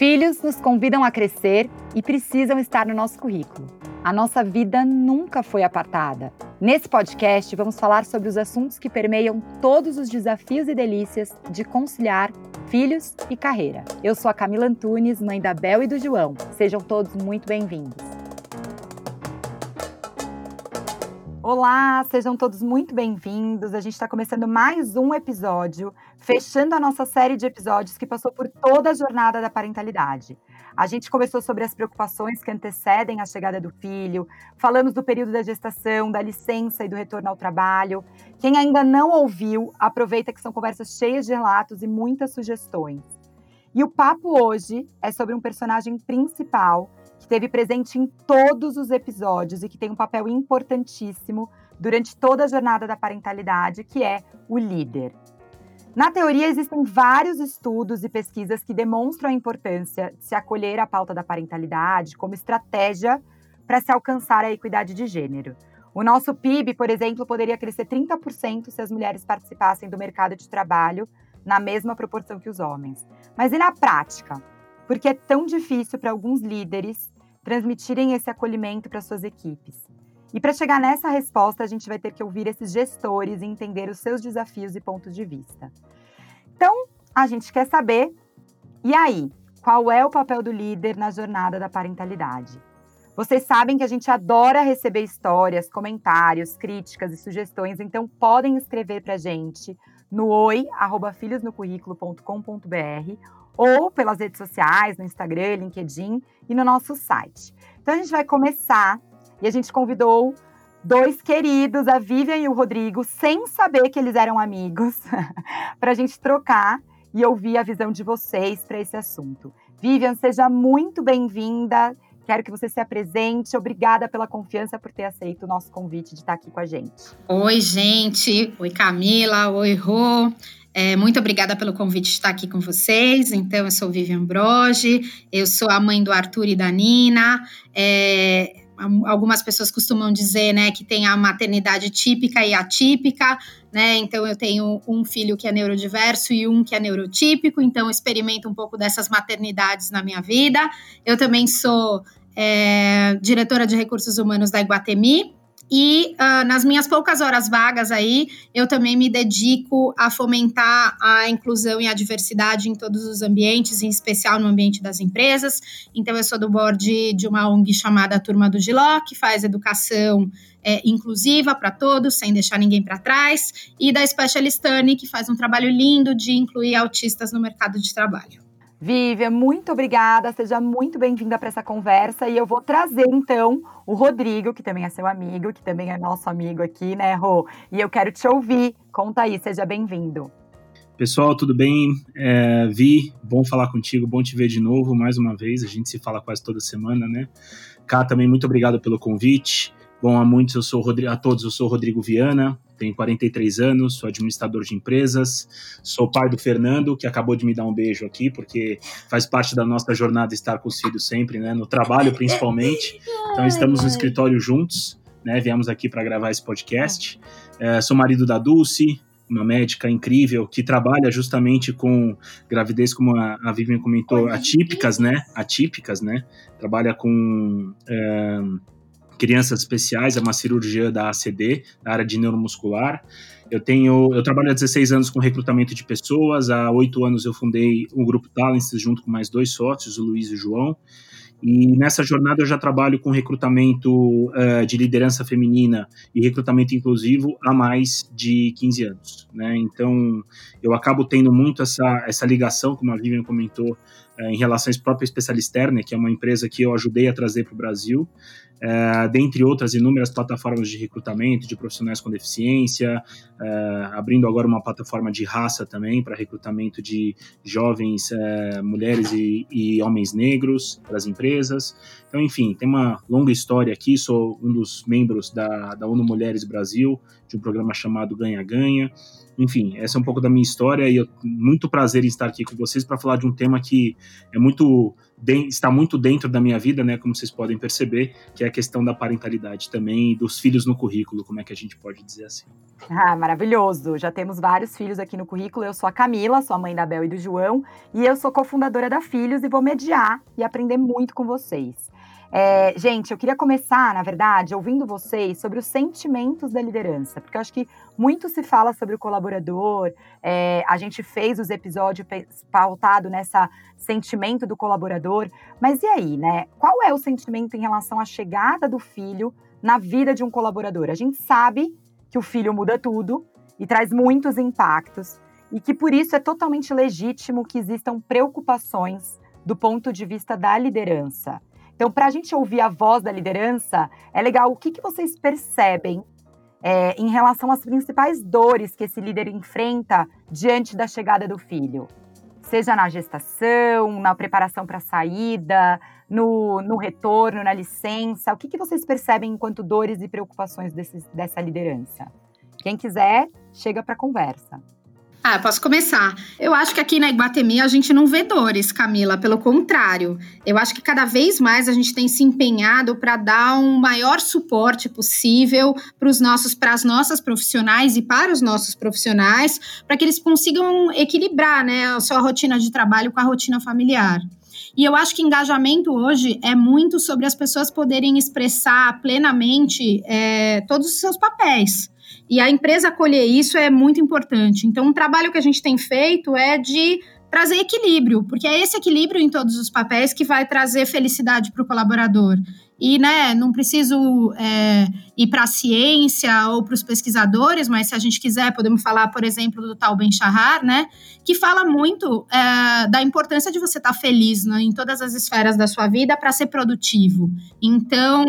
Filhos nos convidam a crescer e precisam estar no nosso currículo. A nossa vida nunca foi apartada. Nesse podcast, vamos falar sobre os assuntos que permeiam todos os desafios e delícias de conciliar filhos e carreira. Eu sou a Camila Antunes, mãe da Bel e do João. Sejam todos muito bem-vindos. Olá, sejam todos muito bem-vindos. A gente está começando mais um episódio, fechando a nossa série de episódios que passou por toda a jornada da parentalidade. A gente começou sobre as preocupações que antecedem a chegada do filho, falamos do período da gestação, da licença e do retorno ao trabalho. Quem ainda não ouviu, aproveita que são conversas cheias de relatos e muitas sugestões. E o papo hoje é sobre um personagem principal esteve presente em todos os episódios e que tem um papel importantíssimo durante toda a jornada da parentalidade, que é o líder. Na teoria, existem vários estudos e pesquisas que demonstram a importância de se acolher a pauta da parentalidade como estratégia para se alcançar a equidade de gênero. O nosso PIB, por exemplo, poderia crescer 30% se as mulheres participassem do mercado de trabalho na mesma proporção que os homens. Mas e na prática? Porque é tão difícil para alguns líderes transmitirem esse acolhimento para suas equipes. E para chegar nessa resposta, a gente vai ter que ouvir esses gestores e entender os seus desafios e pontos de vista. Então, a gente quer saber, e aí, qual é o papel do líder na jornada da parentalidade? Vocês sabem que a gente adora receber histórias, comentários, críticas e sugestões, então podem escrever para a gente no oi@filhosnocurriculo.com.br ou pelas redes sociais, no Instagram, LinkedIn e no nosso site. Então a gente vai começar e a gente convidou dois queridos, a Vivian e o Rodrigo, sem saber que eles eram amigos, para a gente trocar e ouvir a visão de vocês para esse assunto. Vivian, seja muito bem-vinda. Quero que você se apresente. Obrigada pela confiança por ter aceito o nosso convite de estar aqui com a gente. Oi, gente. Oi, Camila. Oi, Rô. É, muito obrigada pelo convite de estar aqui com vocês. Então, eu sou Vivian Broge, eu sou a mãe do Arthur e da Nina. É, algumas pessoas costumam dizer, né, que tem a maternidade típica e atípica, né? Então eu tenho um filho que é neurodiverso e um que é neurotípico, então experimento um pouco dessas maternidades na minha vida. Eu também sou é, diretora de recursos humanos da Iguatemi, e uh, nas minhas poucas horas vagas aí, eu também me dedico a fomentar a inclusão e a diversidade em todos os ambientes, em especial no ambiente das empresas. Então, eu sou do board de uma ONG chamada Turma do Giló, que faz educação é, inclusiva para todos, sem deixar ninguém para trás, e da Specialistane, que faz um trabalho lindo de incluir autistas no mercado de trabalho. Vivian, muito obrigada, seja muito bem-vinda para essa conversa e eu vou trazer então o Rodrigo, que também é seu amigo, que também é nosso amigo aqui, né, Rô? E eu quero te ouvir. Conta aí, seja bem-vindo. Pessoal, tudo bem? É, Vi, bom falar contigo, bom te ver de novo mais uma vez. A gente se fala quase toda semana, né? Cá também, muito obrigado pelo convite. Bom, a muitos eu sou a todos, eu sou Rodrigo Viana, tenho 43 anos, sou administrador de empresas, sou pai do Fernando, que acabou de me dar um beijo aqui, porque faz parte da nossa jornada estar com os filhos sempre, né? No trabalho, principalmente. Então, estamos no escritório juntos, né? Viemos aqui para gravar esse podcast. É, sou marido da Dulce, uma médica incrível que trabalha justamente com gravidez, como a, a Vivian comentou, atípicas, né? Atípicas, né? Trabalha com. É, crianças especiais, é uma cirurgia da ACD, da área de neuromuscular. Eu tenho, eu trabalho há 16 anos com recrutamento de pessoas. Há oito anos eu fundei o grupo Talents junto com mais dois sócios, o Luiz e o João. E nessa jornada eu já trabalho com recrutamento uh, de liderança feminina e recrutamento inclusivo há mais de 15 anos. Né? Então eu acabo tendo muito essa, essa ligação, como a Vivian comentou, uh, em relações própria Especialista, né, que é uma empresa que eu ajudei a trazer para o Brasil é, dentre outras inúmeras plataformas de recrutamento de profissionais com deficiência, é, abrindo agora uma plataforma de raça também para recrutamento de jovens é, mulheres e, e, homens negros para as empresas. Então, enfim, tem uma longa história aqui. Sou um dos membros da, da ONU Mulheres Brasil, de um programa chamado Ganha Ganha. Enfim, essa é um pouco da minha história e eu muito prazer em estar aqui com vocês para falar de um tema que é muito está muito dentro da minha vida, né, como vocês podem perceber, que é a questão da parentalidade também, dos filhos no currículo, como é que a gente pode dizer assim. Ah, maravilhoso. Já temos vários filhos aqui no currículo. Eu sou a Camila, sou a mãe da Bel e do João, e eu sou cofundadora da Filhos e vou mediar e aprender muito com vocês. É, gente, eu queria começar, na verdade, ouvindo vocês sobre os sentimentos da liderança, porque eu acho que muito se fala sobre o colaborador, é, a gente fez os episódios pautado nessa sentimento do colaborador, mas e aí, né? Qual é o sentimento em relação à chegada do filho na vida de um colaborador? A gente sabe que o filho muda tudo e traz muitos impactos, e que por isso é totalmente legítimo que existam preocupações do ponto de vista da liderança. Então, para a gente ouvir a voz da liderança, é legal o que, que vocês percebem é, em relação às principais dores que esse líder enfrenta diante da chegada do filho. Seja na gestação, na preparação para a saída, no, no, retorno, na licença. O que, que vocês percebem enquanto dores e preocupações dessa liderança? Quem quiser, chega para a conversa. Ah, posso começar. Eu acho que aqui na Iguatemi a gente não vê dores, Camila, pelo contrário. Eu acho que cada vez mais a gente tem se empenhado para dar um maior suporte possível para os nossos, para as nossas profissionais e para os nossos profissionais, para que eles consigam equilibrar, né, a sua rotina de trabalho com a rotina familiar. E eu acho que engajamento hoje é muito sobre as pessoas poderem expressar plenamente é, todos os seus papéis. E a empresa acolher isso é muito importante. Então, um trabalho que a gente tem feito é de trazer equilíbrio, porque é esse equilíbrio em todos os papéis que vai trazer felicidade para o colaborador. E, né, não preciso é, ir para a ciência ou para os pesquisadores, mas se a gente quiser, podemos falar, por exemplo, do tal Ben Shahar, né, que fala muito é, da importância de você estar tá feliz né, em todas as esferas da sua vida para ser produtivo. Então,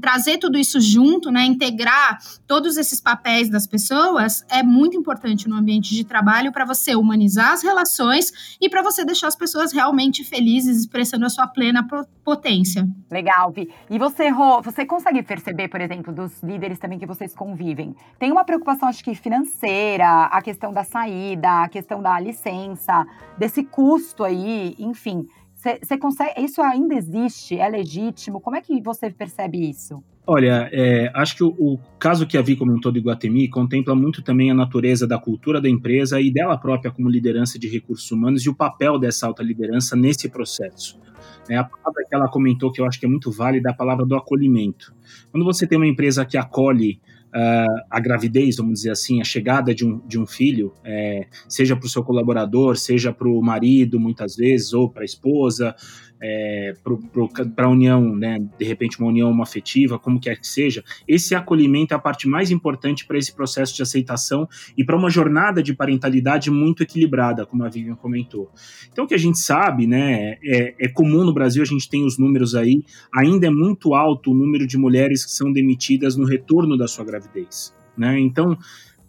trazer tudo isso junto, né, integrar todos esses papéis das pessoas é muito importante no ambiente de trabalho para você humanizar as relações e para você deixar as pessoas realmente felizes, expressando a sua plena potência. Legal, Vi. E você, Rô, você consegue perceber, por exemplo, dos líderes também que vocês convivem? Tem uma preocupação, acho que financeira, a questão da saída, a questão da licença, desse custo aí, enfim. Você consegue. Isso ainda existe? É legítimo? Como é que você percebe isso? Olha, é, acho que o, o, caso que a Vi comentou do Iguatemi contempla muito também a natureza da cultura da empresa e dela própria como liderança de recursos humanos e o papel dessa alta liderança nesse processo. É, a palavra que ela comentou, que eu acho que é muito válida, é a palavra do acolhimento. Quando você tem uma empresa que acolhe uh, a gravidez, vamos dizer assim, a chegada de um, de um filho, é, seja para o seu colaborador, seja para o marido, muitas vezes, ou para a esposa, é, para a união, né, de repente uma união afetiva, como quer que seja, esse acolhimento é a parte mais importante para esse processo de aceitação e para uma jornada de parentalidade muito equilibrada, como a Vivian comentou. Então, o que a gente sabe, né, é, é comum no Brasil, a gente tem os números aí, ainda é muito alto o número de mulheres que são demitidas no retorno da sua gravidez. Né? Então,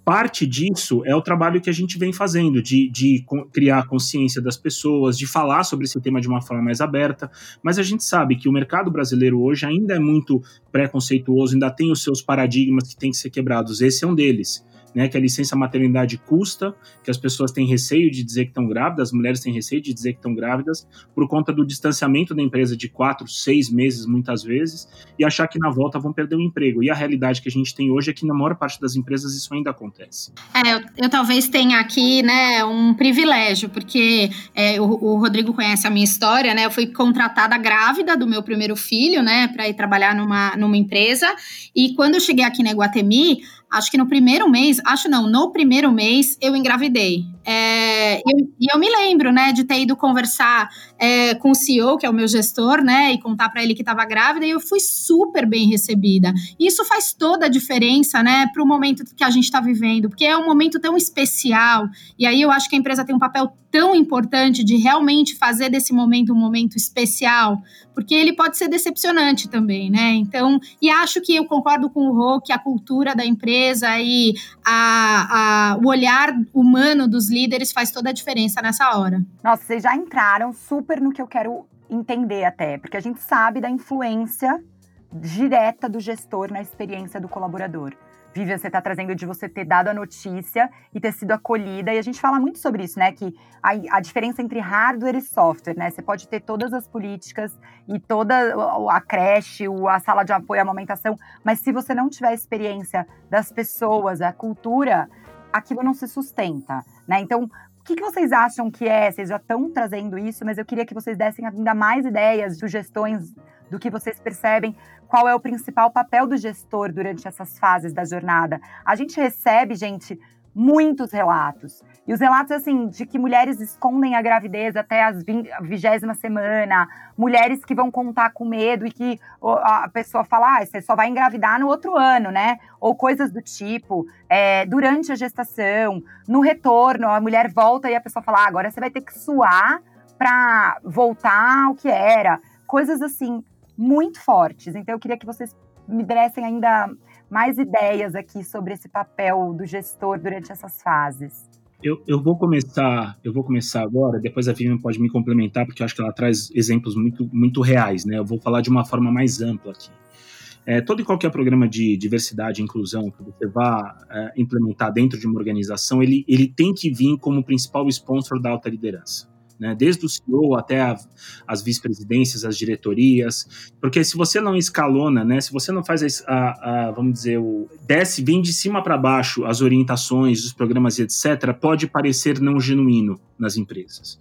parte disso é o trabalho que a gente vem fazendo, de, de criar consciência das pessoas, de falar sobre esse tema de uma forma mais aberta, mas a gente sabe que o mercado brasileiro hoje ainda é muito preconceituoso, ainda tem os seus paradigmas que têm que ser quebrados. Esse é um deles né, que a licença maternidade custa, que as pessoas têm receio de dizer que estão grávidas, as mulheres têm receio de dizer que estão grávidas, por conta do distanciamento da empresa de quatro, seis meses, muitas vezes, e achar que na volta vão perder o emprego. E a realidade que a gente tem hoje é que na maior parte das empresas isso ainda acontece. É, eu, eu talvez tenha aqui, né, um privilégio, porque é, o, o, Rodrigo conhece a minha história, né, eu fui contratada grávida do meu primeiro filho, né, para ir trabalhar numa, numa empresa, e quando eu cheguei aqui na Iguatemi, acho que no primeiro mês, acho não, no primeiro mês eu engravidei. É, e, eu, eu, me lembro, né, de ter ido conversar é, com o CEO, que é o meu gestor, né, e contar para ele que estava grávida, e eu fui super bem recebida. E isso faz toda a diferença, né, para o momento que a gente está vivendo, porque é um momento tão especial. E aí eu acho que a empresa tem um papel tão importante de realmente fazer desse momento um momento especial, porque ele pode ser decepcionante também, né? Então, e acho que eu concordo com o Rô que a cultura da empresa e a, a, o olhar humano dos líderes faz toda a diferença nessa hora. Nossa, vocês já entraram super no que eu quero entender até, porque a gente sabe da influência direta do gestor na experiência do colaborador. Vivian, você está trazendo de você ter dado a notícia e ter sido acolhida. E a gente fala muito sobre isso, né? Que a, a diferença entre hardware e software, né? Você pode ter todas as políticas e toda a creche, a sala de apoio, a amamentação, mas se você não tiver a experiência das pessoas, a cultura, aquilo não se sustenta, né? Então, o que, que vocês acham que é? Vocês já estão trazendo isso, mas eu queria que vocês dessem ainda mais ideias, sugestões do que vocês percebem, qual é o principal papel do gestor durante essas fases da jornada. A gente recebe, gente, muitos relatos. E os relatos, assim, de que mulheres escondem a gravidez até a vigésima semana, mulheres que vão contar com medo e que a pessoa fala, ah, você só vai engravidar no outro ano, né? Ou coisas do tipo, é, durante a gestação, no retorno, a mulher volta e a pessoa fala, ah, agora você vai ter que suar para voltar ao que era. Coisas assim, muito fortes. Então, eu queria que vocês me dessem ainda mais ideias aqui sobre esse papel do gestor durante essas fases. Eu, eu, vou começar, eu vou começar agora, depois a Vivian pode me complementar, porque eu acho que ela traz exemplos muito, muito reais, né? Eu vou falar de uma forma mais ampla aqui. É, todo e qualquer programa de diversidade e inclusão que você vá é, implementar dentro de uma organização, ele, ele tem que vir como principal sponsor da alta liderança né? Desde o CEO até a, as vice-presidências, as diretorias, porque se você não escalona, né? Se você não faz a, a vamos dizer, o desce, vem de cima para baixo as orientações, os programas, etc., pode parecer não genuíno nas empresas.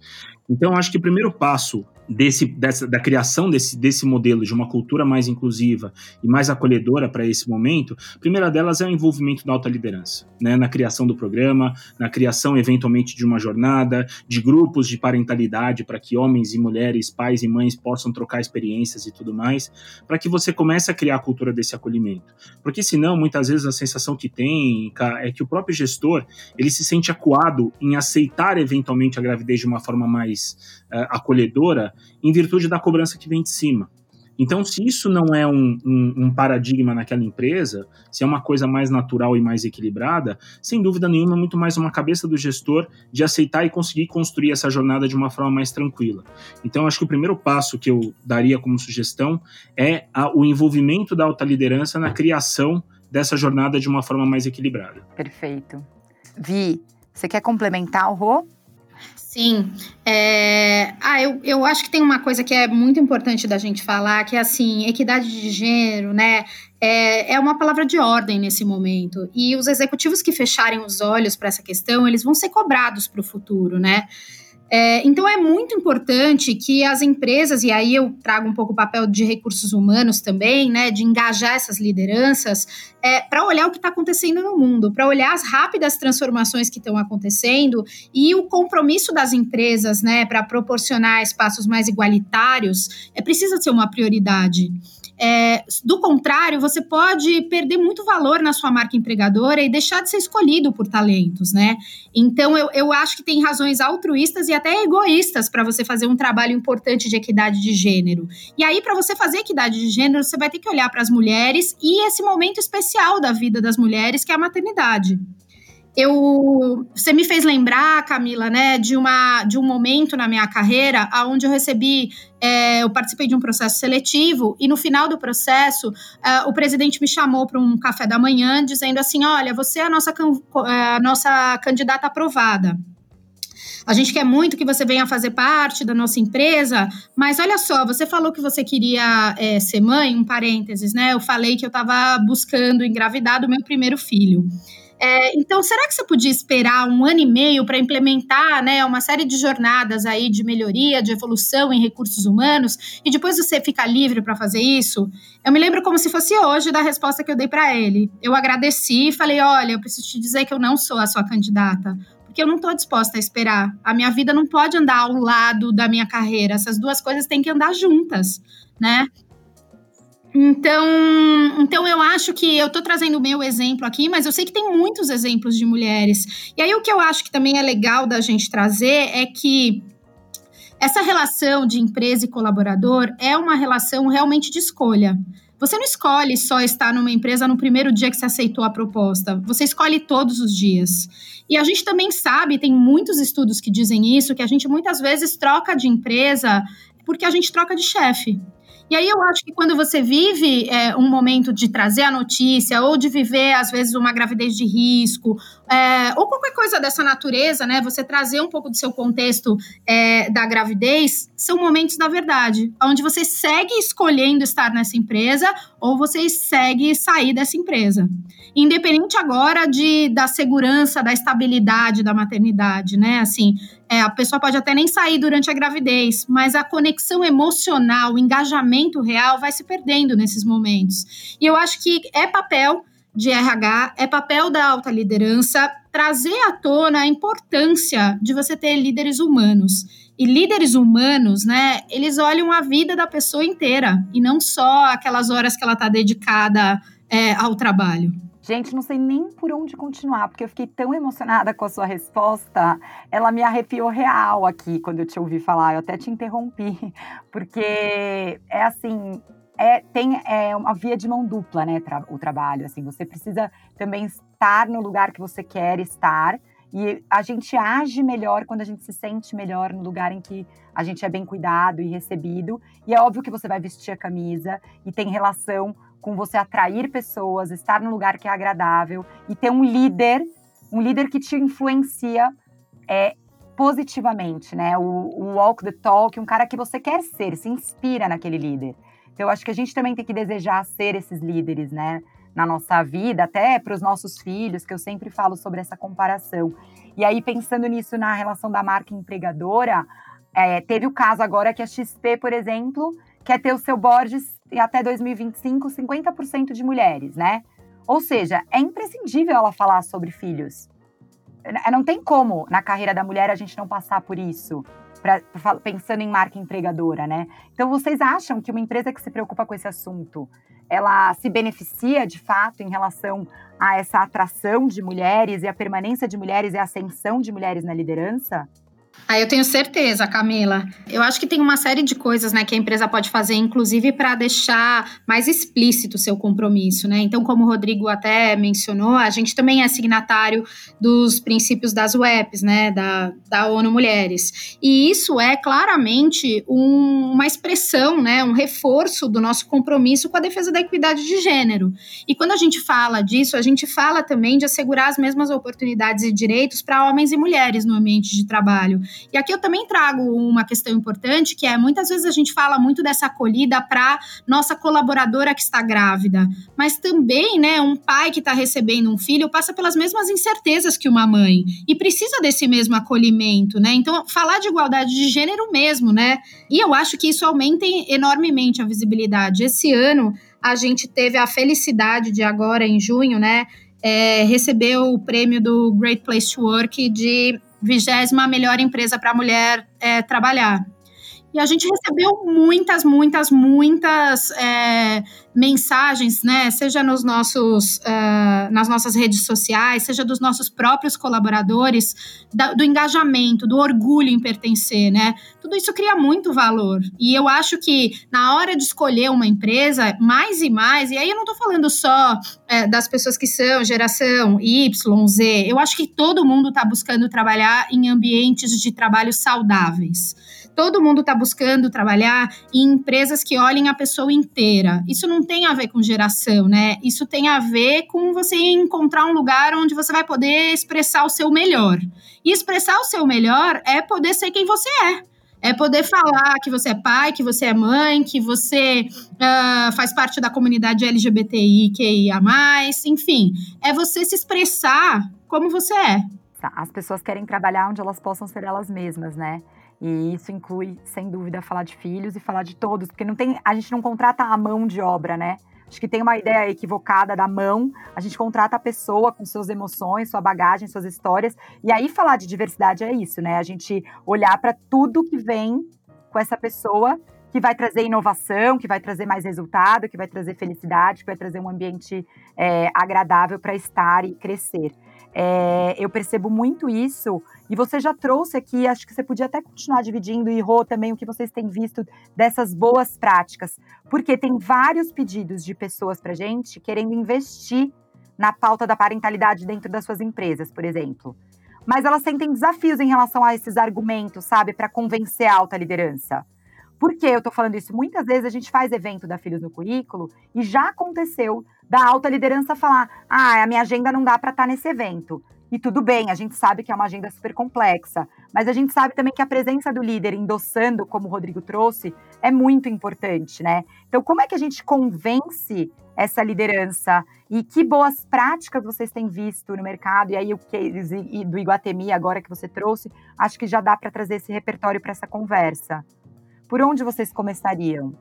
Então, acho que o primeiro passo desse, dessa, da criação desse, desse modelo de uma cultura mais inclusiva e mais acolhedora para esse momento, a primeira delas é o envolvimento da alta liderança, né, na criação do programa, na criação eventualmente de uma jornada, de grupos de parentalidade para que homens e mulheres, pais e mães possam trocar experiências e tudo mais, para que você comece a criar a cultura desse acolhimento. Porque senão, muitas vezes a sensação que tem é que o próprio gestor, ele se sente acuado em aceitar eventualmente a gravidez de uma forma mais uh, acolhedora, em virtude da cobrança que vem de cima. Então, se isso não é um, um, um, paradigma naquela empresa, se é uma coisa mais natural e mais equilibrada, sem dúvida nenhuma, é muito mais uma cabeça do gestor de aceitar e conseguir construir essa jornada de uma forma mais tranquila. Então, acho que o primeiro passo que eu daria como sugestão é a, o envolvimento da alta liderança na criação dessa jornada de uma forma mais equilibrada. Perfeito. Vi, você quer complementar o Rô? Sim. É... Ah, eu, eu acho que tem uma coisa que é muito importante da gente falar, que é assim, equidade de gênero, né? É, é uma palavra de ordem nesse momento. E os executivos que fecharem os olhos para essa questão, eles vão ser cobrados para o futuro, né? É, então é muito importante que as empresas, e aí eu trago um pouco o papel de recursos humanos também, né, de engajar essas lideranças, é, para olhar o que está acontecendo no mundo, para olhar as rápidas transformações que estão acontecendo e o compromisso das empresas, né, para proporcionar espaços mais igualitários, é precisa ser uma prioridade. É, do contrário, você pode perder muito valor na sua marca empregadora e deixar de ser escolhido por talentos, né? Então, eu, eu acho que tem razões altruístas e até egoístas para você fazer um trabalho importante de equidade de gênero. E aí, para você fazer equidade de gênero, você vai ter que olhar para as mulheres e esse momento especial da vida das mulheres, que é a maternidade eu você me fez lembrar, Camila, né, de uma de um momento na minha carreira onde eu recebi, é, eu participei de um processo seletivo e no final do processo é, o presidente me chamou para um café da manhã dizendo assim, olha, você é a nossa é, a nossa candidata aprovada. A gente quer muito que você venha fazer parte da nossa empresa, mas olha só, você falou que você queria é, ser mãe, um parênteses, né? Eu falei que eu estava buscando engravidar do meu primeiro filho. É, então, será que você podia esperar um ano e meio para implementar né, uma série de jornadas aí de melhoria, de evolução em recursos humanos, e depois você fica livre para fazer isso? Eu me lembro como se fosse hoje da resposta que eu dei para ele. Eu agradeci e falei: olha, eu preciso te dizer que eu não sou a sua candidata porque eu não estou disposta a esperar. A minha vida não pode andar ao lado da minha carreira. Essas duas coisas têm que andar juntas, né? Então, então eu acho que eu estou trazendo o meu exemplo aqui, mas eu sei que tem muitos exemplos de mulheres. E aí o que eu acho que também é legal da gente trazer é que essa relação de empresa e colaborador é uma relação realmente de escolha. Você não escolhe só estar numa empresa no primeiro dia que você aceitou a proposta. Você escolhe todos os dias. E a gente também sabe, tem muitos estudos que dizem isso, que a gente muitas vezes troca de empresa porque a gente troca de chefe. E aí eu acho que quando você vive é, um momento de trazer a notícia, ou de viver, às vezes, uma gravidez de risco, é, ou qualquer coisa dessa natureza, né? Você trazer um pouco do seu contexto é, da gravidez, são momentos da verdade, onde você segue escolhendo estar nessa empresa ou você segue sair dessa empresa. Independente agora de, da segurança, da estabilidade da maternidade, né? Assim, é, a pessoa pode até nem sair durante a gravidez, mas a conexão emocional, o engajamento real vai se perdendo nesses momentos. E eu acho que é papel de RH, é papel da alta liderança trazer à tona a importância de você ter líderes humanos. E líderes humanos, né, eles olham a vida da pessoa inteira e não só aquelas horas que ela está dedicada é, ao trabalho. Gente, não sei nem por onde continuar, porque eu fiquei tão emocionada com a sua resposta. Ela me arrepiou real aqui quando eu te ouvi falar. Eu até te interrompi, porque é assim, é, tem é uma via de mão dupla, né? Tra o trabalho. Assim, você precisa também estar no lugar que você quer estar. E a gente age melhor quando a gente se sente melhor no lugar em que a gente é bem cuidado e recebido. E é óbvio que você vai vestir a camisa e tem relação com você atrair pessoas, estar num lugar que é agradável e ter um líder, um líder que te influencia é, positivamente, né? O, o walk the talk, um cara que você quer ser, se inspira naquele líder. Então, eu acho que a gente também tem que desejar ser esses líderes, né? Na nossa vida, até para os nossos filhos, que eu sempre falo sobre essa comparação. E aí, pensando nisso na relação da marca empregadora, é, teve o caso agora que a XP, por exemplo, quer ter o seu board até 2025 50% de mulheres, né? Ou seja, é imprescindível ela falar sobre filhos. Não tem como na carreira da mulher a gente não passar por isso, pra, pensando em marca empregadora, né? Então, vocês acham que uma empresa que se preocupa com esse assunto, ela se beneficia de fato em relação a essa atração de mulheres e a permanência de mulheres e a ascensão de mulheres na liderança? Ah, eu tenho certeza, Camila. Eu acho que tem uma série de coisas, né, que a empresa pode fazer, inclusive para deixar mais explícito o seu compromisso, né? Então, como o Rodrigo até mencionou, a gente também é signatário dos princípios das UEPs, né, da, da ONU Mulheres. E isso é claramente um, uma expressão, né, um reforço do nosso compromisso com a defesa da equidade de gênero. E quando a gente fala disso, a gente fala também de assegurar as mesmas oportunidades e direitos para homens e mulheres no ambiente de trabalho. E aqui eu também trago uma questão importante, que é muitas vezes a gente fala muito dessa acolhida para nossa colaboradora que está grávida, mas também, né, um pai que está recebendo um filho passa pelas mesmas incertezas que uma mãe e precisa desse mesmo acolhimento, né? Então, falar de igualdade de gênero mesmo, né? E eu acho que isso aumenta enormemente a visibilidade. Esse ano a gente teve a felicidade de agora em junho, né, é, receber o prêmio do Great Place to Work de vigésima melhor empresa para mulher é, trabalhar. E a gente recebeu muitas, muitas, muitas é, mensagens, né? Seja nos nossos, uh, nas nossas redes sociais, seja dos nossos próprios colaboradores, da, do engajamento, do orgulho em pertencer, né? Tudo isso cria muito valor. E eu acho que na hora de escolher uma empresa, mais e mais, e aí eu não estou falando só é, das pessoas que são geração Y, Z, eu acho que todo mundo está buscando trabalhar em ambientes de trabalho saudáveis todo mundo está buscando trabalhar em empresas que olhem a pessoa inteira. Isso não tem a ver com geração, né? Isso tem a ver com você encontrar um lugar onde você vai poder expressar o seu melhor. E expressar o seu melhor é poder ser quem você é. É poder falar que você é pai, que você é mãe, que você uh, faz parte da comunidade LGBTI, QIA, enfim. É você se expressar como você é. As pessoas querem trabalhar onde elas possam ser elas mesmas, né? E isso inclui, sem dúvida, falar de filhos e falar de todos, porque não tem, a gente não contrata a mão de obra, né? Acho que tem uma ideia equivocada da mão. A gente contrata a pessoa com suas emoções, sua bagagem, suas histórias. E aí falar de diversidade é isso, né? A gente olhar para tudo que vem com essa pessoa que vai trazer inovação, que vai trazer mais resultado, que vai trazer felicidade, que vai trazer um ambiente é, agradável para estar e crescer. É, eu percebo muito isso, e você já trouxe aqui, acho que você podia até continuar dividindo, e Rô, também o que vocês têm visto dessas boas práticas, porque tem vários pedidos de pessoas para gente querendo investir na pauta da parentalidade dentro das suas empresas, por exemplo. Mas elas sentem desafios em relação a esses argumentos, sabe, para convencer a alta liderança. Por que eu tô falando isso? Muitas vezes a gente faz evento da Filhos no Currículo e já aconteceu da alta liderança falar: ah, a minha agenda não dá para estar tá nesse evento. E tudo bem, a gente sabe que é uma agenda super complexa, mas a gente sabe também que a presença do líder endossando, como o Rodrigo trouxe, é muito importante, né? Então, como é que a gente convence essa liderança? E que boas práticas vocês têm visto no mercado? E aí, o case do Iguatemi, agora que você trouxe, acho que já dá para trazer esse repertório para essa conversa. Por onde vocês começariam?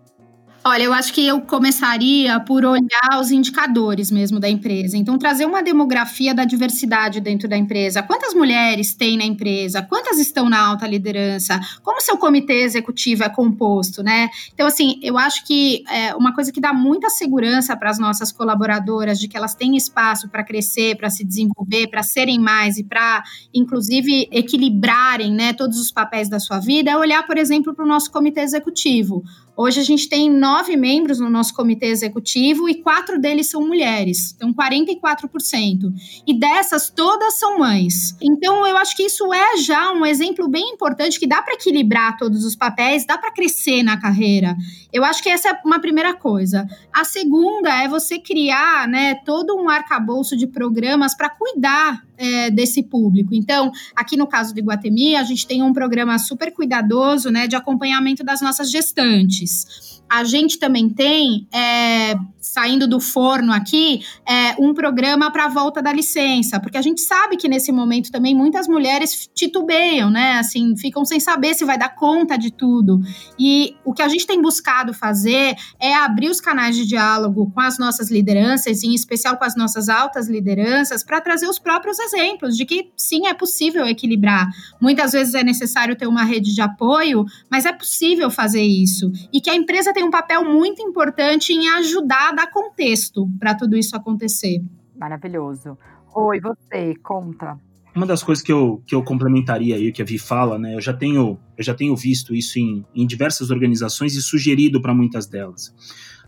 Olha, eu acho que eu começaria por olhar os indicadores mesmo da empresa. Então, trazer uma demografia da diversidade dentro da empresa. Quantas mulheres tem na empresa? Quantas estão na alta liderança? Como seu comitê executivo é composto, né? Então, assim, eu acho que é uma coisa que dá muita segurança para as nossas colaboradoras de que elas têm espaço para crescer, para se desenvolver, para serem mais e para, inclusive, equilibrarem né, todos os papéis da sua vida, é olhar, por exemplo, para o nosso comitê executivo. Hoje a gente tem nove membros no nosso comitê executivo e quatro deles são mulheres, então 44%. E dessas, todas são mães. Então eu acho que isso é já um exemplo bem importante que dá para equilibrar todos os papéis, dá para crescer na carreira. Eu acho que essa é uma primeira coisa. A segunda é você criar né, todo um arcabouço de programas para cuidar é, desse público. Então, aqui no caso do Iguatemi, a gente tem um programa super cuidadoso né, de acompanhamento das nossas gestantes. A gente também tem, é, saindo do forno aqui, é, um programa para a volta da licença, porque a gente sabe que nesse momento também muitas mulheres titubeiam, né? Assim, ficam sem saber se vai dar conta de tudo. E o que a gente tem buscado fazer é abrir os canais de diálogo com as nossas lideranças, em especial com as nossas altas lideranças, para trazer os próprios exemplos de que sim, é possível equilibrar. Muitas vezes é necessário ter uma rede de apoio, mas é possível fazer isso. E que a empresa tem um papel muito importante em ajudar a dar contexto para tudo isso acontecer. Maravilhoso. Oi, você, conta. Uma das coisas que eu, que eu complementaria aí, que a Vi fala, né? Eu já tenho, eu já tenho visto isso em, em diversas organizações e sugerido para muitas delas.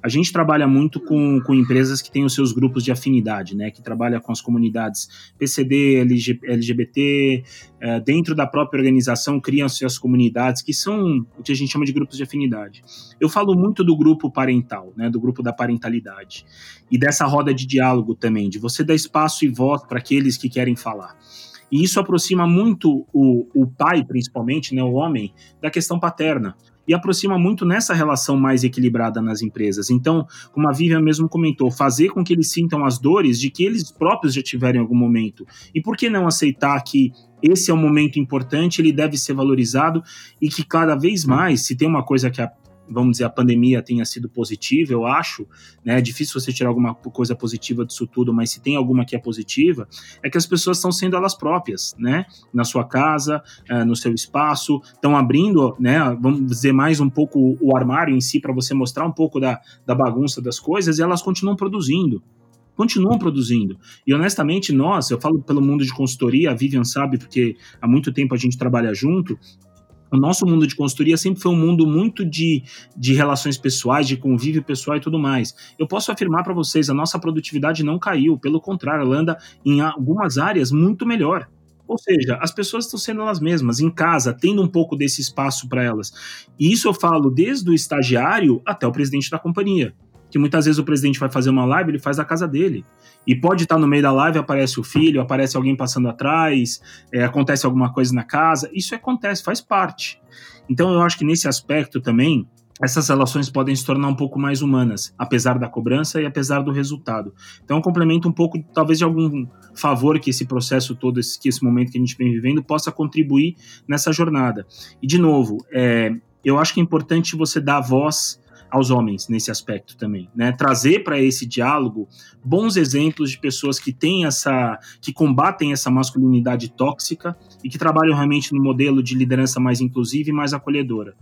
A gente trabalha muito com, com empresas que têm os seus grupos de afinidade, né? Que trabalha com as comunidades PCD, LG, LGBT, é, dentro da própria organização criam-se as comunidades, que são o que a gente chama de grupos de afinidade. Eu falo muito do grupo parental, né? Do grupo da parentalidade. E dessa roda de diálogo também, de você dar espaço e voz para aqueles que querem falar. E isso aproxima muito o, o pai, principalmente, né, o homem, da questão paterna e aproxima muito nessa relação mais equilibrada nas empresas. Então, como a Vivian mesmo comentou, fazer com que eles sintam as dores de que eles próprios já tiveram em algum momento. E por que não aceitar que esse é um momento importante, ele deve ser valorizado e que cada vez mais, se tem uma coisa que a vamos dizer, a pandemia tenha sido positiva, eu acho, né? É difícil você tirar alguma coisa positiva disso tudo, mas se tem alguma que é positiva, é que as pessoas estão sendo elas próprias, né? Na sua casa, é, no seu espaço, estão abrindo, né? Vamos dizer mais um pouco o armário em si para você mostrar um pouco da, da bagunça das coisas e elas continuam produzindo continuam produzindo. E honestamente, nós, eu falo pelo mundo de consultoria, a Vivian sabe, porque há muito tempo a gente trabalha junto, o nosso mundo de consultoria sempre foi um mundo muito de, de relações pessoais, de convívio pessoal e tudo mais. Eu posso afirmar para vocês, a nossa produtividade não caiu, pelo contrário, ela anda em algumas áreas muito melhor. Ou seja, as pessoas estão sendo elas mesmas, em casa, tendo um pouco desse espaço para elas. E isso eu falo desde o estagiário até o presidente da companhia que muitas vezes o presidente vai fazer uma live, ele faz da casa dele. E pode estar no meio da live, aparece o filho, aparece alguém passando atrás, é, acontece alguma coisa na casa. Isso acontece, faz parte. Então eu acho que nesse aspecto também, essas relações podem se tornar um pouco mais humanas, apesar da cobrança e apesar do resultado. Então, complemento um pouco, talvez, de algum favor que esse processo todo, esse, que esse momento que a gente vem vivendo, possa contribuir nessa jornada. E, de novo, é, eu acho que é importante você dar voz aos homens nesse aspecto também, né? Trazer para esse diálogo bons exemplos de pessoas que têm essa, que combatem essa masculinidade tóxica e que trabalham realmente no modelo de liderança mais inclusiva e mais acolhedora.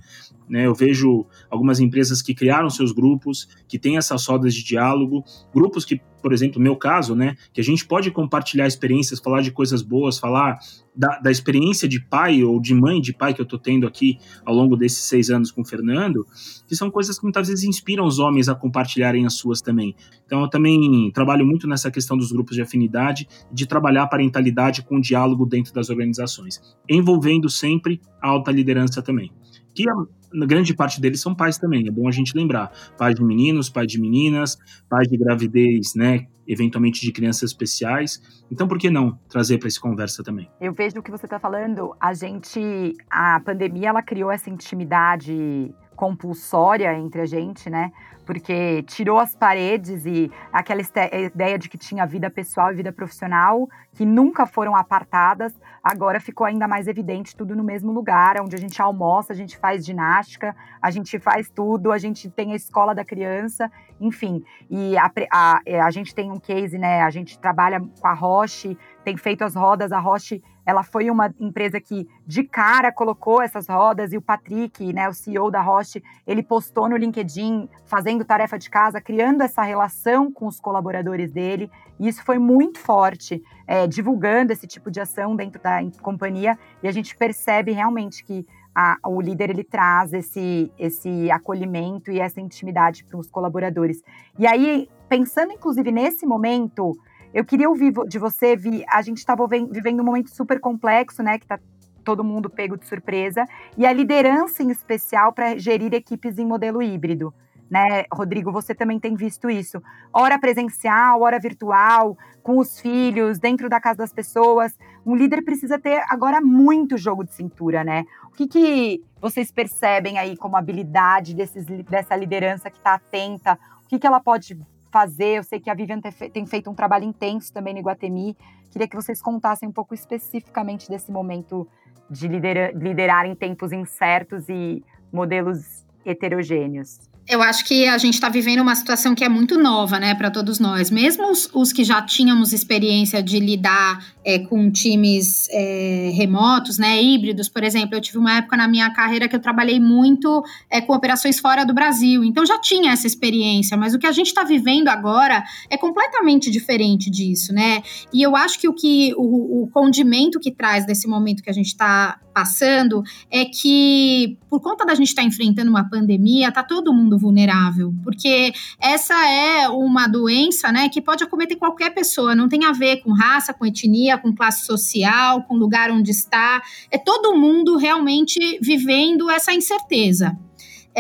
Né? Eu vejo algumas empresas que criaram seus grupos, que têm essas rodas de diálogo, grupos que, por exemplo, meu caso, né, que a gente pode compartilhar experiências, falar de coisas boas, falar da, da experiência de pai ou de mãe de pai que eu estou tendo aqui ao longo desses seis anos com o Fernando, que são coisas que muitas vezes inspiram os homens a compartilharem as suas também. Então, eu também trabalho muito nessa questão dos grupos de afinidade, de trabalhar a parentalidade com o diálogo dentro das organizações, envolvendo sempre a alta liderança também que a, grande parte deles são pais também, é bom a gente lembrar. Pais de meninos, pais de meninas, pais de gravidez, né? Eventualmente de crianças especiais. Então, por que não trazer para essa conversa também? Eu vejo o que você está falando. A gente, a pandemia, ela criou essa intimidade compulsória entre a gente, né? Porque tirou as paredes e aquela ideia de que tinha vida pessoal e vida profissional, que nunca foram apartadas, agora ficou ainda mais evidente tudo no mesmo lugar, onde a gente almoça, a gente faz ginástica, a gente faz tudo, a gente tem a escola da criança, enfim. E a, a, a gente tem um case, né? A gente trabalha com a Roche, tem feito as rodas, a Roche ela foi uma empresa que de cara colocou essas rodas e o Patrick, né, o CEO da Roche, ele postou no LinkedIn fazendo tarefa de casa, criando essa relação com os colaboradores dele. E isso foi muito forte, é, divulgando esse tipo de ação dentro da companhia. E a gente percebe realmente que a, o líder ele traz esse, esse acolhimento e essa intimidade para os colaboradores. E aí, pensando inclusive nesse momento, eu queria ouvir de você, Vi, a gente estava vivendo um momento super complexo, né, que está todo mundo pego de surpresa, e a liderança em especial para gerir equipes em modelo híbrido. Né, Rodrigo, você também tem visto isso. Hora presencial, hora virtual, com os filhos, dentro da casa das pessoas. Um líder precisa ter agora muito jogo de cintura, né? O que, que vocês percebem aí como habilidade desses, dessa liderança que está atenta? O que, que ela pode fazer. Eu sei que a Vivian tem feito um trabalho intenso também no Iguatemi. Queria que vocês contassem um pouco especificamente desse momento de liderar, liderar em tempos incertos e modelos heterogêneos. Eu acho que a gente está vivendo uma situação que é muito nova, né, para todos nós. Mesmo os, os, que já tínhamos experiência de lidar é, com times é, remotos, né, híbridos, por exemplo. Eu tive uma época na minha carreira que eu trabalhei muito é, com operações fora do Brasil, então já tinha essa experiência. Mas o que a gente está vivendo agora é completamente diferente disso, né? E eu acho que o que o, o condimento que traz desse momento que a gente está passando é que por conta da gente estar tá enfrentando uma pandemia, tá todo mundo vulnerável, porque essa é uma doença, né, que pode acometer qualquer pessoa, não tem a ver com raça, com etnia, com classe social, com lugar onde está, é todo mundo realmente vivendo essa incerteza.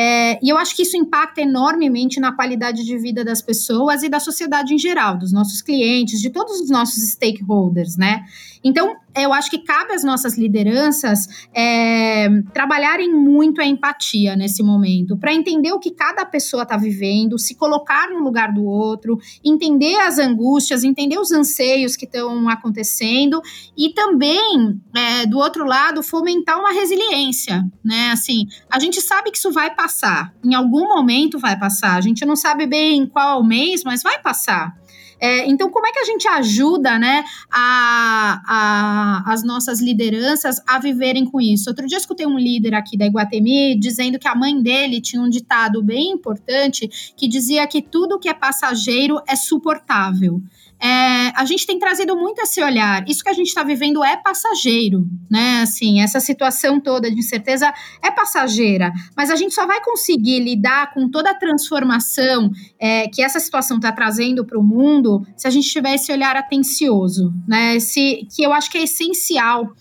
É, e eu acho que isso impacta enormemente na qualidade de vida das pessoas e da sociedade em geral, dos nossos clientes, de todos os nossos stakeholders, né? Então, eu acho que cabe às nossas lideranças é, trabalharem muito a empatia nesse momento, para entender o que cada pessoa está vivendo, se colocar no lugar do outro, entender as angústias, entender os anseios que estão acontecendo e também, é, do outro lado, fomentar uma resiliência, né? Assim, a gente sabe que isso vai passar, em algum momento vai passar, a gente não sabe bem qual mês, mas vai passar. É, então, como é que a gente ajuda né, a, a, as nossas lideranças a viverem com isso? Outro dia eu escutei um líder aqui da Iguatemi dizendo que a mãe dele tinha um ditado bem importante que dizia que tudo que é passageiro é suportável é, a gente tem trazido muito esse olhar. Isso que a gente está vivendo é passageiro, né? Assim, essa situação toda de incerteza é passageira, mas a gente só vai conseguir lidar com toda a transformação é, que essa situação está trazendo para o mundo se a gente tiver esse olhar atencioso, né? Esse, que eu acho que é essencial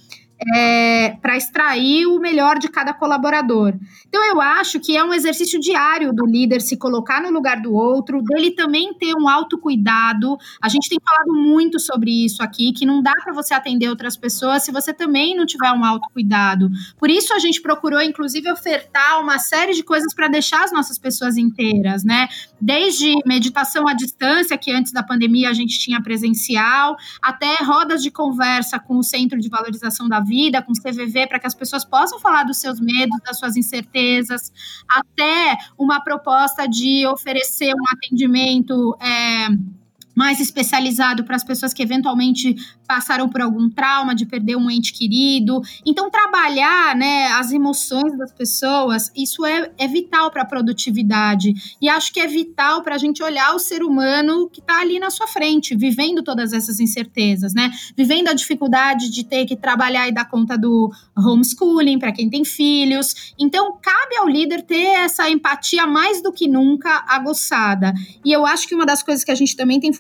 é, para extrair o melhor de cada colaborador. Então, eu acho que é um exercício diário do líder se colocar no lugar do outro, dele também ter um autocuidado. A gente tem falado muito sobre isso aqui, que não dá para você atender outras pessoas se você também não tiver um autocuidado. Por isso, a gente procurou, inclusive, ofertar uma série de coisas para deixar as nossas pessoas inteiras, né? Desde meditação à distância, que antes da pandemia a gente tinha presencial, até rodas de conversa com o Centro de Valorização da vida, com CVV, para que as pessoas possam falar dos seus medos, das suas incertezas, até uma proposta de oferecer um atendimento. É, mais especializado para as pessoas que eventualmente passaram por algum trauma de perder um ente querido. Então, trabalhar né, as emoções das pessoas, isso é, é vital para a produtividade. E acho que é vital para a gente olhar o ser humano que está ali na sua frente, vivendo todas essas incertezas, né? Vivendo a dificuldade de ter que trabalhar e dar conta do homeschooling para quem tem filhos. Então, cabe ao líder ter essa empatia mais do que nunca aguçada. E eu acho que uma das coisas que a gente também tem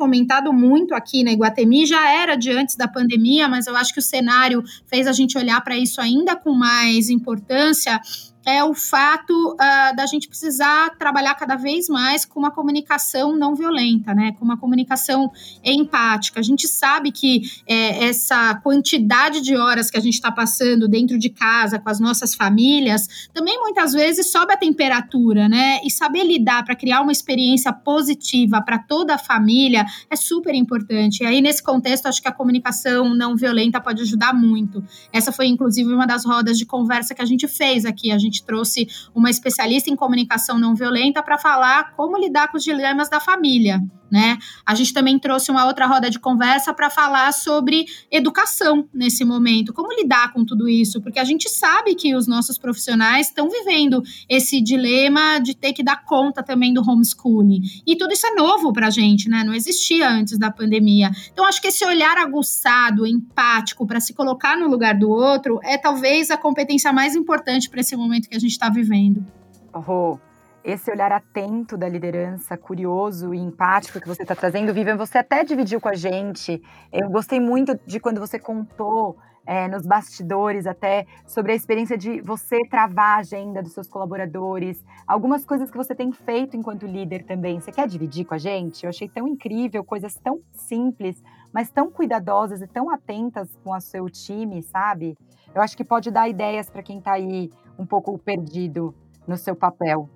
muito aqui na Iguatemi já era de antes da pandemia, mas eu acho que o cenário fez a gente olhar para isso ainda com mais importância é o fato uh, da gente precisar trabalhar cada vez mais com uma comunicação não violenta, né? Com uma comunicação empática. A gente sabe que é, essa quantidade de horas que a gente está passando dentro de casa com as nossas famílias também muitas vezes sobe a temperatura, né? E saber lidar para criar uma experiência positiva para toda a família é super importante. E aí, nesse contexto, acho que a comunicação não violenta pode ajudar muito. Essa foi, inclusive, uma das rodas de conversa que a gente fez aqui. A gente trouxe uma especialista em comunicação não violenta para falar como lidar com os dilemas da família né? A gente também trouxe uma outra roda de conversa para falar sobre educação nesse momento, como lidar com tudo isso, porque a gente sabe que os nossos profissionais estão vivendo esse dilema de ter que dar conta também do homeschooling. E tudo isso é novo para a gente, né? Não existia antes da pandemia. Então, acho que esse olhar aguçado, empático, para se colocar no lugar do outro, é talvez a competência mais importante para esse momento que a gente está vivendo. Oh, esse olhar atento da liderança, curioso e empático que você está trazendo, Vivian, você até dividiu com a gente. Eu gostei muito de quando você contou é, nos bastidores até sobre a experiência de você travar a agenda dos seus colaboradores, algumas coisas que você tem feito enquanto líder também. Você quer dividir com a gente? Eu achei tão incrível, coisas tão simples, mas tão cuidadosas e tão atentas com o seu time, sabe? Eu acho que pode dar ideias para quem está aí um pouco perdido no seu papel.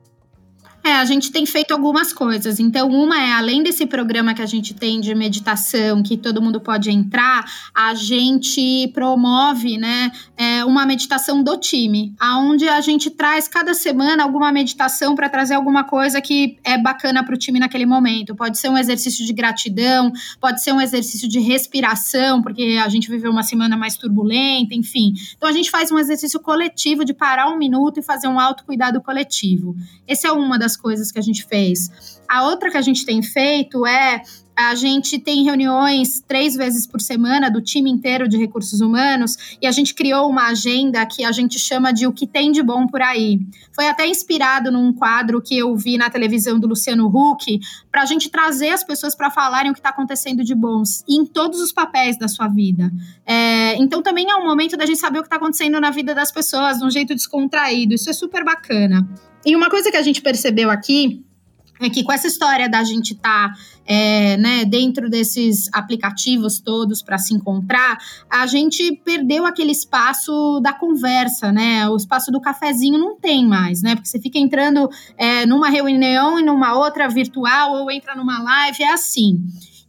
É, a gente tem feito algumas coisas. Então, uma é, além desse programa que a gente tem de meditação, que todo mundo pode entrar, a gente promove, né, é, uma meditação do time, aonde a gente traz cada semana alguma meditação para trazer alguma coisa que é bacana para o time naquele momento. Pode ser um exercício de gratidão, pode ser um exercício de respiração, porque a gente viveu uma semana mais turbulenta, enfim. Então, a gente faz um exercício coletivo de parar um minuto e fazer um autocuidado coletivo. Essa é uma das das coisas que a gente fez. A outra que a gente tem feito é a gente tem reuniões três vezes por semana do time inteiro de recursos humanos e a gente criou uma agenda que a gente chama de O que tem de bom por aí. Foi até inspirado num quadro que eu vi na televisão do Luciano Huck, para a gente trazer as pessoas para falarem o que está acontecendo de bons em todos os papéis da sua vida. É, então também é um momento da gente saber o que está acontecendo na vida das pessoas, de um jeito descontraído. Isso é super bacana. E uma coisa que a gente percebeu aqui é que com essa história da gente estar tá, é, né, dentro desses aplicativos todos para se encontrar, a gente perdeu aquele espaço da conversa, né? O espaço do cafezinho não tem mais, né? Porque você fica entrando é, numa reunião e numa outra virtual ou entra numa live, é assim.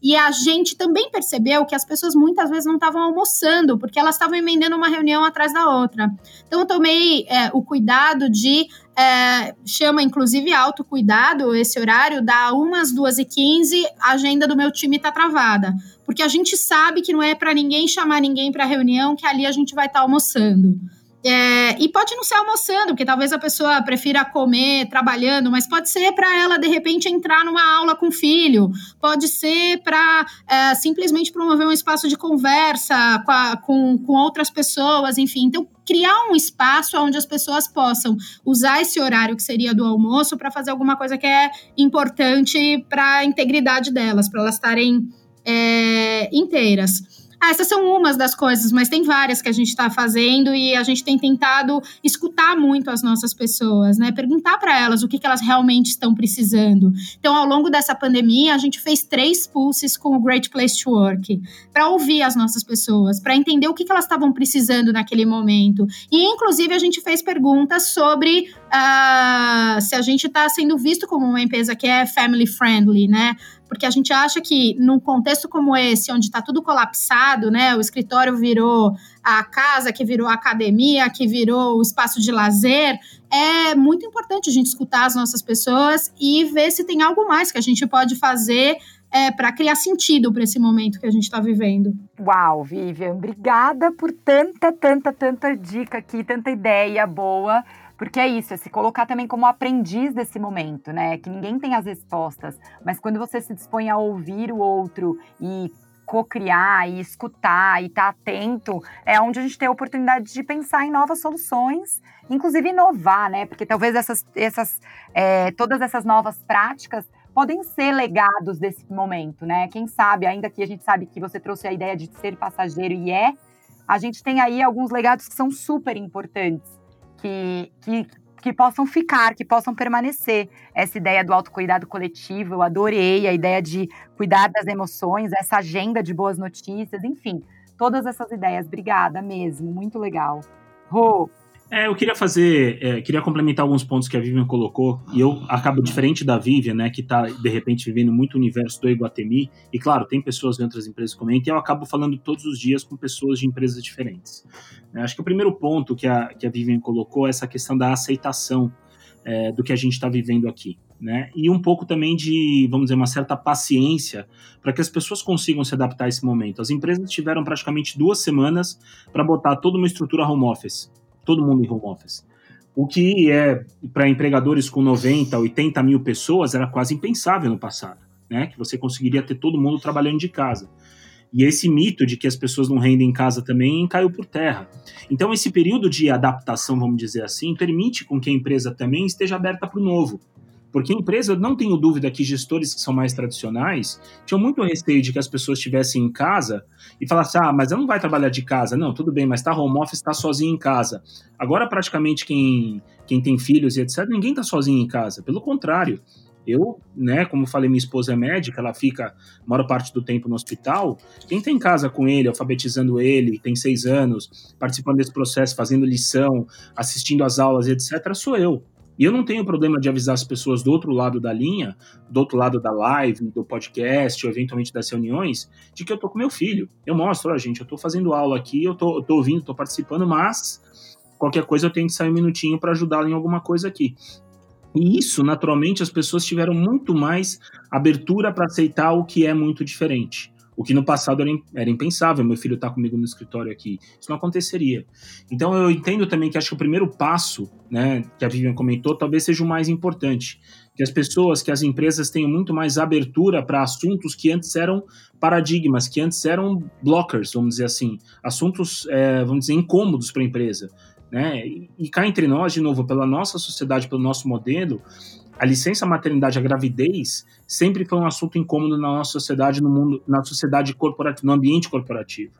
E a gente também percebeu que as pessoas muitas vezes não estavam almoçando, porque elas estavam emendando uma reunião atrás da outra. Então, eu tomei é, o cuidado de. É, chama inclusive autocuidado esse horário, dá umas duas e quinze, a agenda do meu time está travada. Porque a gente sabe que não é para ninguém chamar ninguém para reunião, que ali a gente vai estar tá almoçando. É, e pode não ser almoçando, porque talvez a pessoa prefira comer trabalhando, mas pode ser para ela, de repente, entrar numa aula com o filho, pode ser para é, simplesmente promover um espaço de conversa com, a, com, com outras pessoas, enfim. Então, criar um espaço onde as pessoas possam usar esse horário que seria do almoço para fazer alguma coisa que é importante para a integridade delas, para elas estarem é, inteiras. Ah, essas são umas das coisas, mas tem várias que a gente está fazendo e a gente tem tentado escutar muito as nossas pessoas, né? Perguntar para elas o que, que elas realmente estão precisando. Então, ao longo dessa pandemia, a gente fez três pulses com o Great Place to Work para ouvir as nossas pessoas, para entender o que, que elas estavam precisando naquele momento. E, inclusive, a gente fez perguntas sobre uh, se a gente está sendo visto como uma empresa que é family friendly, né? Porque a gente acha que num contexto como esse, onde está tudo colapsado, né, o escritório virou a casa, que virou a academia, que virou o espaço de lazer, é muito importante a gente escutar as nossas pessoas e ver se tem algo mais que a gente pode fazer é, para criar sentido para esse momento que a gente está vivendo. Uau, Vivian, obrigada por tanta, tanta, tanta dica aqui, tanta ideia boa. Porque é isso, é se colocar também como aprendiz desse momento, né? Que ninguém tem as respostas, mas quando você se dispõe a ouvir o outro e co-criar e escutar e estar tá atento, é onde a gente tem a oportunidade de pensar em novas soluções, inclusive inovar, né? Porque talvez essas, essas é, todas essas novas práticas podem ser legados desse momento, né? Quem sabe, ainda que a gente sabe que você trouxe a ideia de ser passageiro e é, a gente tem aí alguns legados que são super importantes que, que que possam ficar, que possam permanecer. Essa ideia do autocuidado coletivo, eu adorei a ideia de cuidar das emoções, essa agenda de boas notícias, enfim, todas essas ideias. Obrigada mesmo, muito legal. Rô, é, eu queria fazer, é, queria complementar alguns pontos que a Vivian colocou, e eu acabo diferente da Vivian, né, que está de repente vivendo muito o universo do Iguatemi, e claro, tem pessoas de outras empresas que comentam, e eu acabo falando todos os dias com pessoas de empresas diferentes. É, acho que o primeiro ponto que a, que a Vivian colocou é essa questão da aceitação é, do que a gente está vivendo aqui. Né? E um pouco também de, vamos dizer, uma certa paciência para que as pessoas consigam se adaptar a esse momento. As empresas tiveram praticamente duas semanas para botar toda uma estrutura home office todo mundo em home office. O que é para empregadores com 90, 80 mil pessoas era quase impensável no passado, né? Que você conseguiria ter todo mundo trabalhando de casa. E esse mito de que as pessoas não rendem em casa também caiu por terra. Então, esse período de adaptação, vamos dizer assim, permite com que a empresa também esteja aberta para o novo. Porque a empresa, eu não tenho dúvida que gestores que são mais tradicionais tinham muito receio de que as pessoas estivessem em casa e falassem, ah, mas ela não vai trabalhar de casa. Não, tudo bem, mas está home office, está sozinho em casa. Agora, praticamente, quem, quem tem filhos e etc., ninguém está sozinho em casa. Pelo contrário, eu, né, como falei, minha esposa é médica, ela fica a maior parte do tempo no hospital. Quem está em casa com ele, alfabetizando ele, tem seis anos, participando desse processo, fazendo lição, assistindo às aulas, etc., sou eu. E eu não tenho problema de avisar as pessoas do outro lado da linha, do outro lado da live, do podcast, ou eventualmente das reuniões, de que eu tô com meu filho. Eu mostro, ó, gente, eu tô fazendo aula aqui, eu tô, eu tô ouvindo, tô participando, mas qualquer coisa eu tenho que sair um minutinho para ajudá-lo em alguma coisa aqui. E isso, naturalmente, as pessoas tiveram muito mais abertura para aceitar o que é muito diferente. O que no passado era, impensável, meu filho está comigo no escritório aqui. Isso não aconteceria. Então eu entendo também que acho que o primeiro passo, né, que a Vivian comentou, talvez seja o mais importante. Que as pessoas, que as empresas tenham muito mais abertura para assuntos que antes eram paradigmas, que antes eram blockers, vamos dizer assim. Assuntos, é, vamos dizer, incômodos para a empresa. Né? E cá entre nós, de novo, pela nossa sociedade, pelo nosso modelo, a licença maternidade, a gravidez, sempre foi um assunto incômodo na nossa sociedade, no mundo, na sociedade corporativa, no ambiente corporativo.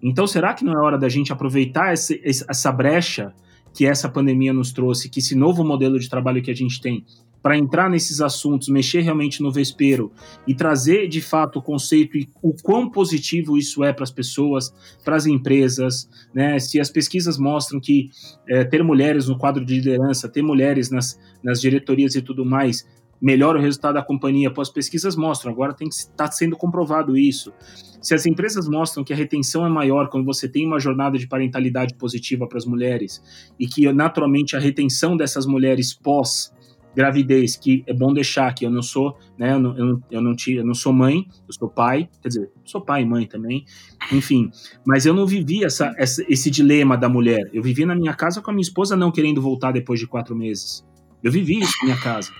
Então, será que não é hora da gente aproveitar essa, essa brecha que essa pandemia nos trouxe, que esse novo modelo de trabalho que a gente tem, para entrar nesses assuntos, mexer realmente no vespeiro e trazer de fato o conceito e o quão positivo isso é para as pessoas, para as empresas, né? Se as pesquisas mostram que é, ter mulheres no quadro de liderança, ter mulheres nas, nas diretorias e tudo mais, melhora o resultado da companhia. Pô, as pesquisas mostram, agora tem que estar tá sendo comprovado isso. Se as empresas mostram que a retenção é maior quando você tem uma jornada de parentalidade positiva para as mulheres e que naturalmente a retenção dessas mulheres pós gravidez, que é bom deixar que eu não sou, né, eu não, eu não, eu não, eu não sou mãe, eu sou pai, quer dizer, sou pai e mãe também, enfim, mas eu não vivi essa, essa, esse dilema da mulher, eu vivi na minha casa com a minha esposa não querendo voltar depois de quatro meses, eu vivi isso na minha casa,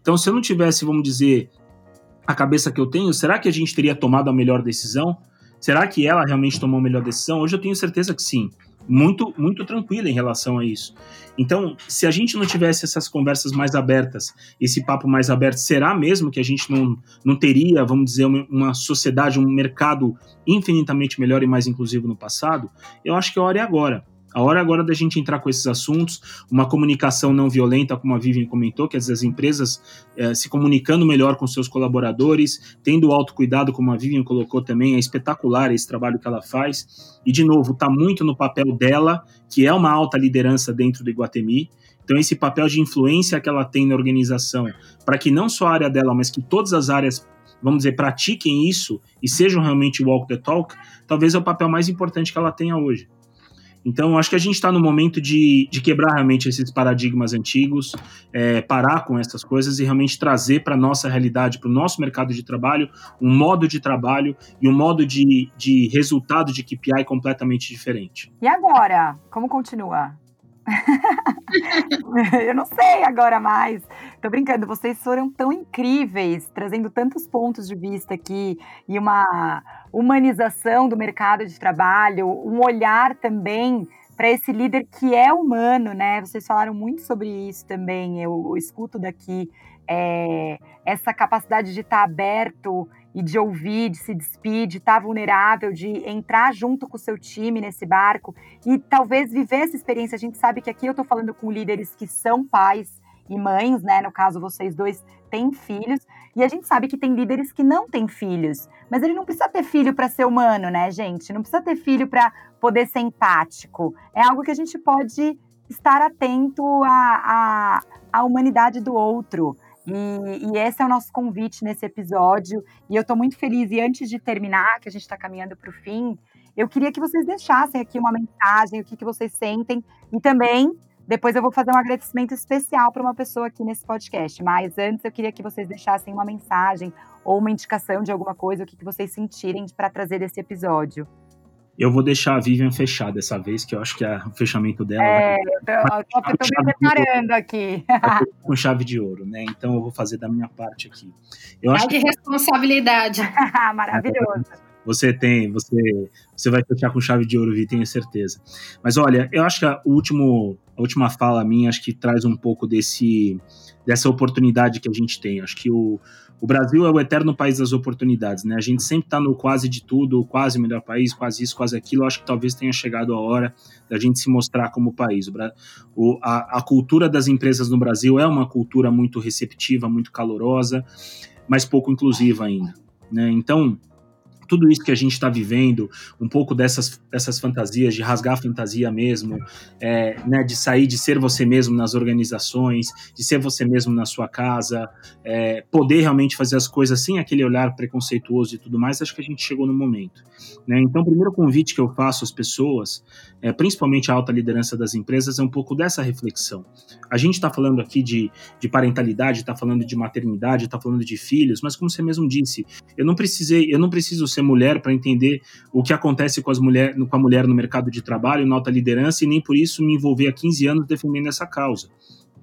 então se eu não tivesse, vamos dizer, a cabeça que eu tenho, será que a gente teria tomado a melhor decisão? Será que ela realmente tomou a melhor decisão? Hoje eu tenho certeza que sim muito, muito tranquila em relação a isso. Então, se a gente não tivesse essas conversas mais abertas, esse papo mais aberto, será mesmo que a gente não, não teria, vamos dizer, uma, uma sociedade, um mercado infinitamente melhor e mais inclusivo no passado? Eu acho que a hora é agora. A hora agora da gente entrar com esses assuntos, uma comunicação não violenta, como a Vivian comentou, que as empresas é, se comunicando melhor com seus colaboradores, tendo autocuidado, como a Vivian colocou também, é espetacular esse trabalho que ela faz. E, de novo, está muito no papel dela, que é uma alta liderança dentro do Iguatemi. Então, esse papel de influência que ela tem na organização, para que não só a área dela, mas que todas as áreas vamos dizer, pratiquem isso e sejam realmente walk the talk, talvez é o papel mais importante que ela tenha hoje. Então, acho que a gente está no momento de, de quebrar realmente esses paradigmas antigos, é, parar com essas coisas e realmente trazer para a nossa realidade, para o nosso mercado de trabalho, um modo de trabalho e um modo de, de resultado de KPI completamente diferente. E agora? Como continua? eu não sei agora mais. Tô brincando, vocês foram tão incríveis, trazendo tantos pontos de vista aqui e uma humanização do mercado de trabalho, um olhar também para esse líder que é humano, né? Vocês falaram muito sobre isso também. Eu, escuto daqui é, essa capacidade de estar tá aberto e de ouvir, de se despedir, de estar vulnerável, de entrar junto com o seu time nesse barco e talvez viver essa experiência. A gente sabe que aqui eu estou falando com líderes que são pais e mães, né? No caso, vocês dois têm filhos, e a gente sabe que tem líderes que não têm filhos, mas ele não precisa ter filho para ser humano, né, gente? Não precisa ter filho para poder ser empático. É algo que a gente pode estar atento à, à, à humanidade do outro. E, e, esse é o nosso convite nesse episódio. E eu estou muito feliz. E antes de terminar, que a gente está caminhando para o fim, eu queria que vocês deixassem aqui uma mensagem, o que, que vocês sentem. E também, depois eu vou fazer um agradecimento especial para uma pessoa aqui nesse podcast. Mas antes, eu queria que vocês deixassem uma mensagem ou uma indicação de alguma coisa, o que, que vocês sentirem para trazer desse episódio. Eu vou deixar a Vivian fechar dessa vez, que eu acho que é o fechamento dela. É, vai, eu tô me preparando aqui. Com chave de ouro, né? Então eu vou fazer da minha parte aqui. Eu acho que responsabilidade. Maravilhoso. Você tem, você, você vai fechar com chave de ouro, Vi, tenho certeza. Mas olha, eu acho que a, último, a última fala minha acho que traz um pouco desse, dessa oportunidade que a gente tem. Acho que o, o Brasil é o eterno país das oportunidades, né? A gente sempre está no quase de tudo, quase melhor país, quase isso, quase aquilo. Acho que talvez tenha chegado a hora da gente se mostrar como país. O, a, a cultura das empresas no Brasil é uma cultura muito receptiva, muito calorosa, mas pouco inclusiva ainda. Né? Então, tudo isso que a gente está vivendo, um pouco dessas, dessas fantasias, de rasgar a fantasia mesmo, é, né, de sair de ser você mesmo nas organizações, de ser você mesmo na sua casa, é, poder realmente fazer as coisas sem aquele olhar preconceituoso e tudo mais, acho que a gente chegou no momento. Né? Então, o primeiro convite que eu faço às pessoas, é, principalmente a alta liderança das empresas, é um pouco dessa reflexão. A gente está falando aqui de, de parentalidade, está falando de maternidade, está falando de filhos, mas como você mesmo disse, eu não precisei, eu não preciso ser mulher para entender o que acontece com, as mulher, com a mulher no mercado de trabalho, na alta liderança, e nem por isso me envolver há 15 anos defendendo essa causa.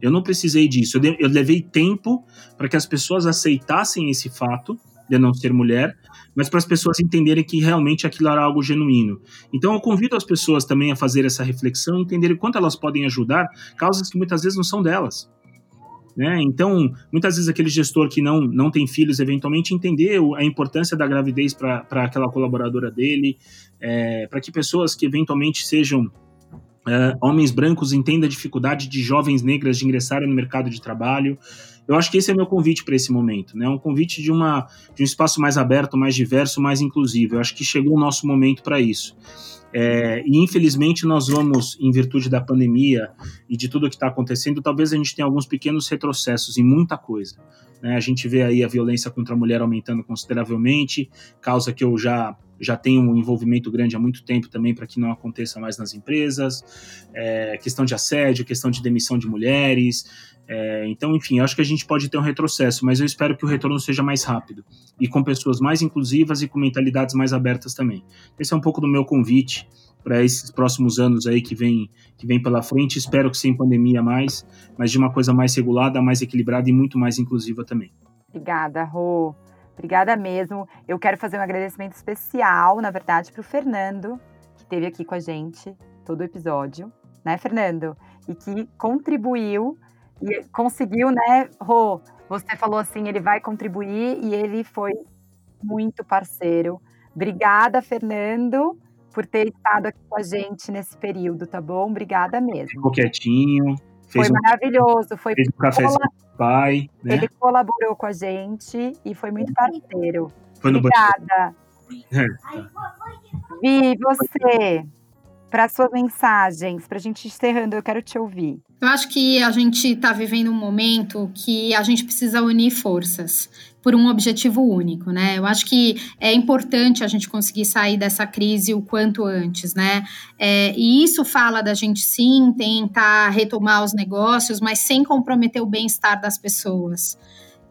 Eu não precisei disso. Eu, eu levei tempo para que as pessoas aceitassem esse fato de não ser mulher, mas para as pessoas entenderem que realmente aquilo era algo genuíno. Então eu convido as pessoas também a fazer essa reflexão, entenderem quanto elas podem ajudar causas que muitas vezes não são delas. Né? Então, muitas vezes aquele gestor que não, não tem filhos, eventualmente entender a importância da gravidez para aquela colaboradora dele, é, para que pessoas que eventualmente sejam é, homens brancos entendam a dificuldade de jovens negras de ingressarem no mercado de trabalho. Eu acho que esse é meu convite para esse momento, né? Um convite de, uma, de um espaço mais aberto, mais diverso, mais inclusivo. Eu acho que chegou o nosso momento para isso. É, e infelizmente nós vamos, em virtude da pandemia e de tudo que está acontecendo, talvez a gente tenha alguns pequenos retrocessos em muita coisa. Né? A gente vê aí a violência contra a mulher aumentando consideravelmente, causa que eu já já tenho um envolvimento grande há muito tempo também para que não aconteça mais nas empresas, é, questão de assédio, questão de demissão de mulheres, é, então, enfim, acho que a gente pode ter um retrocesso, mas eu espero que o retorno seja mais rápido e com pessoas mais inclusivas e com mentalidades mais abertas também. Esse é um pouco do meu convite para esses próximos anos aí que vem, que vem pela frente. Espero que sem pandemia mais, mas de uma coisa mais regulada, mais equilibrada e muito mais inclusiva também. Obrigada, Rô. Obrigada mesmo. Eu quero fazer um agradecimento especial, na verdade, para o Fernando, que esteve aqui com a gente todo o episódio, né, Fernando? E que contribuiu e conseguiu, né, Rô? Você falou assim, ele vai contribuir e ele foi muito parceiro. Obrigada, Fernando, por ter estado aqui com a gente nesse período, tá bom? Obrigada mesmo. Ficou quietinho. foi um, maravilhoso. Foi fez um café com pai. Né? Ele colaborou com a gente e foi muito parceiro. Foi no Obrigada. É, tá. Vi, você? Para suas mensagens, para a gente encerrando, eu quero te ouvir. Eu acho que a gente está vivendo um momento que a gente precisa unir forças por um objetivo único, né? Eu acho que é importante a gente conseguir sair dessa crise o quanto antes, né? É, e isso fala da gente sim tentar retomar os negócios, mas sem comprometer o bem-estar das pessoas.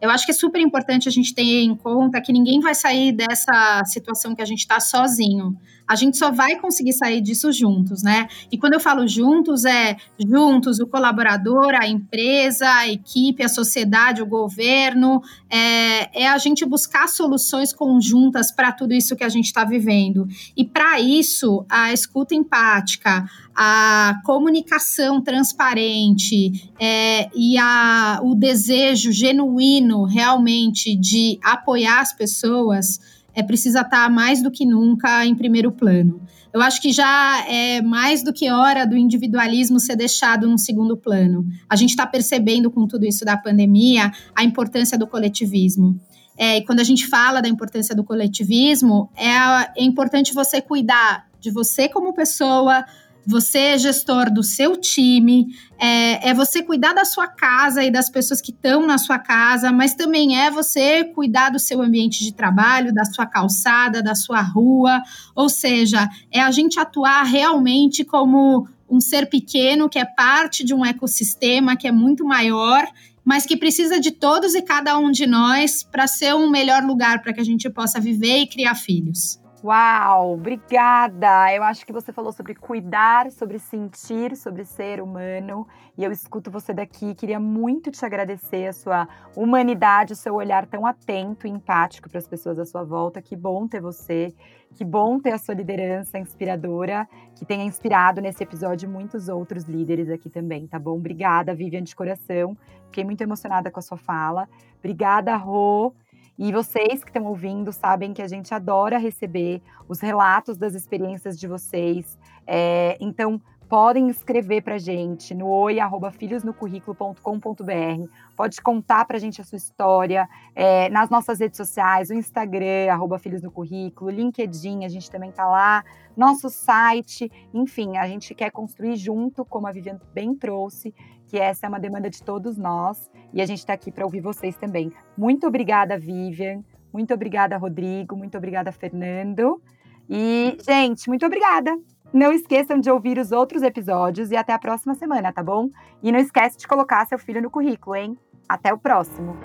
Eu acho que é super importante a gente ter em conta que ninguém vai sair dessa situação que a gente está sozinho. A gente só vai conseguir sair disso juntos, né? E quando eu falo juntos, é juntos o colaborador, a empresa, a equipe, a sociedade, o governo. É, é a gente buscar soluções conjuntas para tudo isso que a gente está vivendo. E para isso, a escuta empática, a comunicação transparente é, e a, o desejo genuíno realmente de apoiar as pessoas é precisa estar mais do que nunca em primeiro plano. Eu acho que já é mais do que hora do individualismo ser deixado no segundo plano. A gente está percebendo com tudo isso da pandemia a importância do coletivismo. É, e quando a gente fala da importância do coletivismo, é, é importante você cuidar de você como pessoa, você é gestor do seu time, é, é, você cuidar da sua casa e das pessoas que estão na sua casa, mas também é você cuidar do seu ambiente de trabalho, da sua calçada, da sua rua, ou seja, é a gente atuar realmente como um ser pequeno que é parte de um ecossistema que é muito maior mas que precisa de todos e cada um de nós para ser um melhor lugar para que a gente possa viver e criar filhos. Uau, obrigada! Eu acho que você falou sobre cuidar, sobre sentir, sobre ser humano. E eu escuto você daqui. Queria muito te agradecer a sua humanidade, o seu olhar tão atento e empático para as pessoas à sua volta. Que bom ter você. Que bom ter a sua liderança inspiradora, que tenha inspirado nesse episódio muitos outros líderes aqui também, tá bom? Obrigada, Vivian, de coração. Fiquei muito emocionada com a sua fala. Obrigada, Rô. E vocês que estão ouvindo sabem que a gente adora receber os relatos das experiências de vocês. É, então, podem escrever para gente no oi@filhosnocurriculo.com.br. Pode contar para gente a sua história é, nas nossas redes sociais, o Instagram arroba Filhos no Currículo, LinkedIn, a gente também está lá, nosso site, enfim, a gente quer construir junto, como a Vivian bem trouxe, que essa é uma demanda de todos nós e a gente está aqui para ouvir vocês também. Muito obrigada, Vivian. Muito obrigada, Rodrigo. Muito obrigada, Fernando. E, gente, muito obrigada. Não esqueçam de ouvir os outros episódios e até a próxima semana, tá bom? E não esquece de colocar seu filho no currículo, hein? Até o próximo.